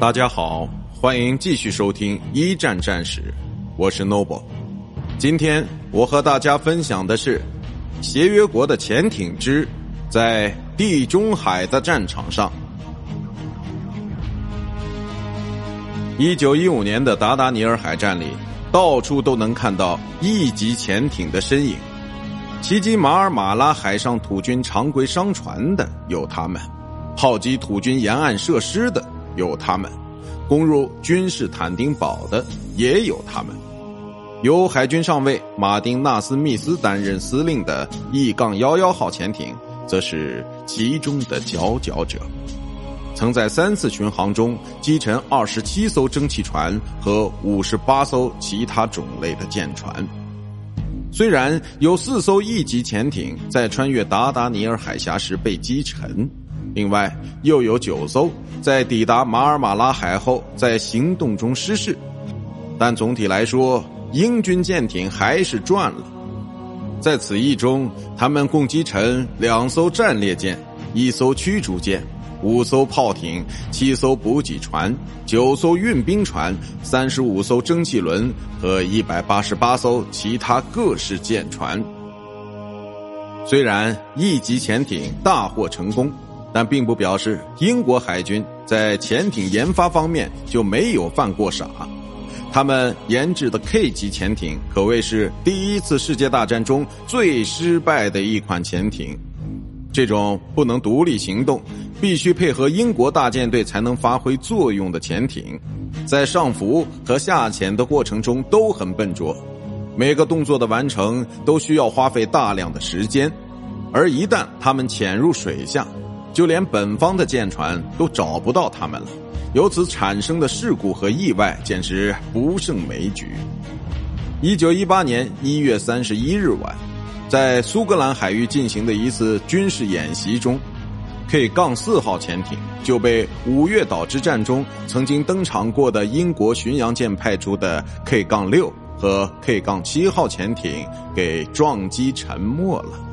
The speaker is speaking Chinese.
大家好，欢迎继续收听一战战史，我是 Noble。今天我和大家分享的是协约国的潜艇之在地中海的战场上。一九一五年的达达尼尔海战里，到处都能看到一级潜艇的身影。袭击马尔马拉海上土军常规商船的有他们，炮击土军沿岸设施的有他们，攻入君士坦丁堡的也有他们。由海军上尉马丁纳斯密斯担任司令的 E 杠幺幺号潜艇，则是其中的佼佼者。曾在三次巡航中击沉二十七艘蒸汽船和五十八艘其他种类的舰船。虽然有四艘 E 级潜艇在穿越达达尼尔海峡时被击沉，另外又有九艘在抵达马尔马拉海后在行动中失事，但总体来说，英军舰艇还是赚了。在此役中，他们共击沉两艘战列舰、一艘驱逐舰。五艘炮艇、七艘补给船、九艘运兵船、三十五艘蒸汽轮和一百八十八艘其他各式舰船。虽然一级潜艇大获成功，但并不表示英国海军在潜艇研发方面就没有犯过傻。他们研制的 K 级潜艇可谓是第一次世界大战中最失败的一款潜艇。这种不能独立行动。必须配合英国大舰队才能发挥作用的潜艇，在上浮和下潜的过程中都很笨拙，每个动作的完成都需要花费大量的时间，而一旦他们潜入水下，就连本方的舰船都找不到他们了，由此产生的事故和意外简直不胜枚举。一九一八年一月三十一日晚，在苏格兰海域进行的一次军事演习中。K 杠四号潜艇就被五月岛之战中曾经登场过的英国巡洋舰派出的 K 杠六和 K 杠七号潜艇给撞击沉没了。